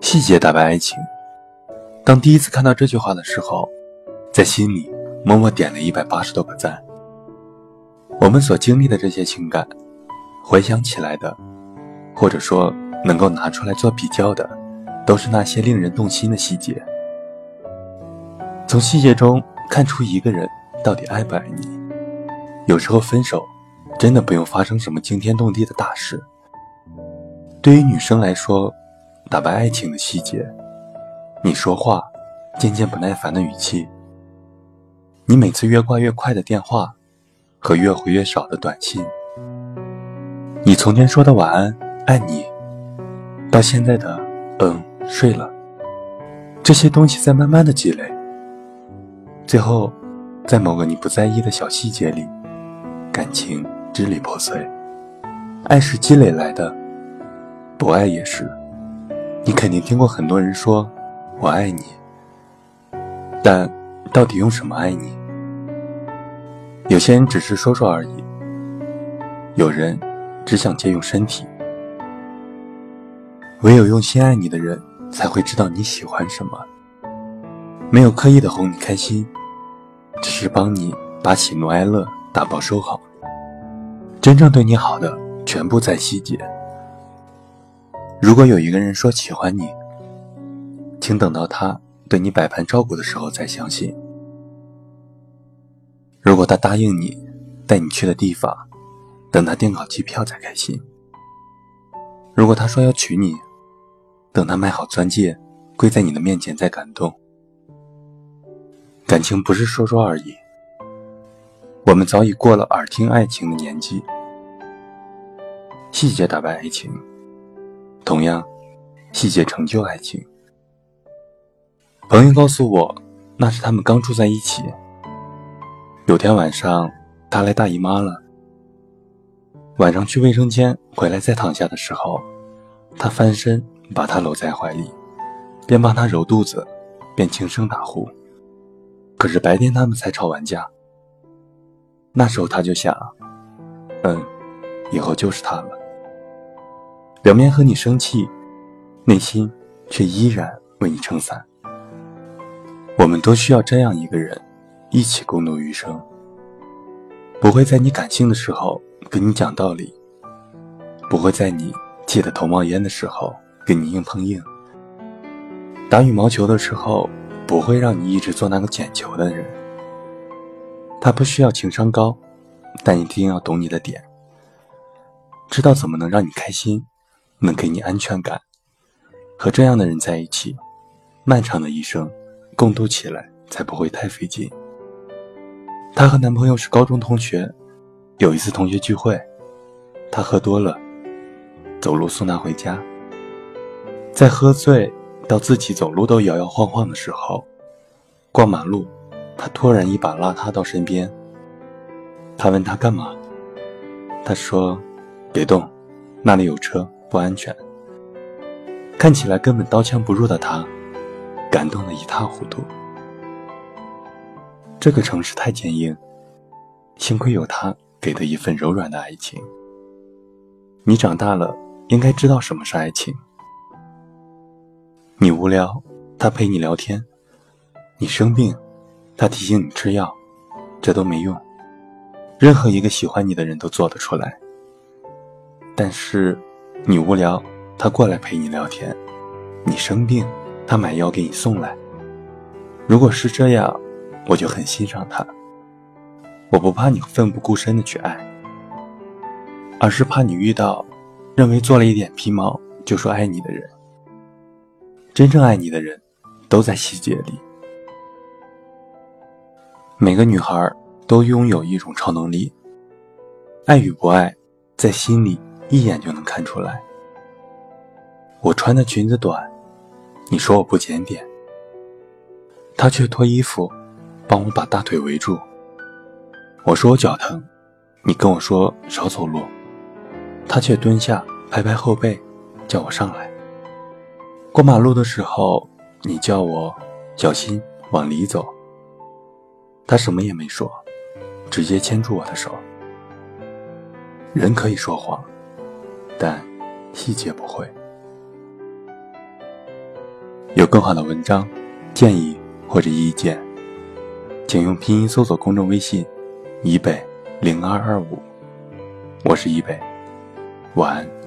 细节打败爱情。当第一次看到这句话的时候，在心里默默点了一百八十多个赞。我们所经历的这些情感，回想起来的，或者说能够拿出来做比较的，都是那些令人动心的细节。从细节中看出一个人到底爱不爱你。有时候分手，真的不用发生什么惊天动地的大事。对于女生来说，打败爱情的细节，你说话渐渐不耐烦的语气，你每次越挂越快的电话和越回越少的短信，你从前说的晚安、爱你，到现在的嗯睡了，这些东西在慢慢的积累，最后，在某个你不在意的小细节里，感情支离破碎。爱是积累来的，不爱也是。你肯定听过很多人说“我爱你”，但到底用什么爱你？有些人只是说说而已，有人只想借用身体。唯有用心爱你的人，才会知道你喜欢什么。没有刻意的哄你开心，只是帮你把喜怒哀乐打包收好。真正对你好的，全部在细节。如果有一个人说喜欢你，请等到他对你百般照顾的时候再相信。如果他答应你带你去的地方，等他订好机票再开心。如果他说要娶你，等他买好钻戒跪在你的面前再感动。感情不是说说而已，我们早已过了耳听爱情的年纪。细节打败爱情。同样，细节成就爱情。朋友告诉我，那是他们刚住在一起。有天晚上，她来大姨妈了。晚上去卫生间回来再躺下的时候，他翻身把她搂在怀里，边帮她揉肚子，边轻声打呼。可是白天他们才吵完架。那时候他就想，嗯，以后就是他了。表面和你生气，内心却依然为你撑伞。我们都需要这样一个人，一起共度余生。不会在你感性的时候跟你讲道理，不会在你气得头冒烟的时候跟你硬碰硬。打羽毛球的时候，不会让你一直做那个捡球的人。他不需要情商高，但一定要懂你的点，知道怎么能让你开心。能给你安全感，和这样的人在一起，漫长的一生共度起来才不会太费劲。她和男朋友是高中同学，有一次同学聚会，她喝多了，走路送她回家。在喝醉到自己走路都摇摇晃晃的时候，过马路，他突然一把拉她到身边。他问她干嘛，她说：“别动，那里有车。”不安全。看起来根本刀枪不入的他，感动得一塌糊涂。这个城市太坚硬，幸亏有他给的一份柔软的爱情。你长大了，应该知道什么是爱情。你无聊，他陪你聊天；你生病，他提醒你吃药。这都没用，任何一个喜欢你的人都做得出来。但是。你无聊，他过来陪你聊天；你生病，他买药给你送来。如果是这样，我就很欣赏他。我不怕你奋不顾身的去爱，而是怕你遇到认为做了一点皮毛就说爱你的人。真正爱你的人，都在细节里。每个女孩都拥有一种超能力，爱与不爱，在心里。一眼就能看出来。我穿的裙子短，你说我不检点。他却脱衣服，帮我把大腿围住。我说我脚疼，你跟我说少走路。他却蹲下拍拍后背，叫我上来。过马路的时候，你叫我小心往里走。他什么也没说，直接牵住我的手。人可以说谎。但细节不会。有更好的文章、建议或者意见，请用拼音搜索公众微信“以北零二二五”。我是以北，晚安。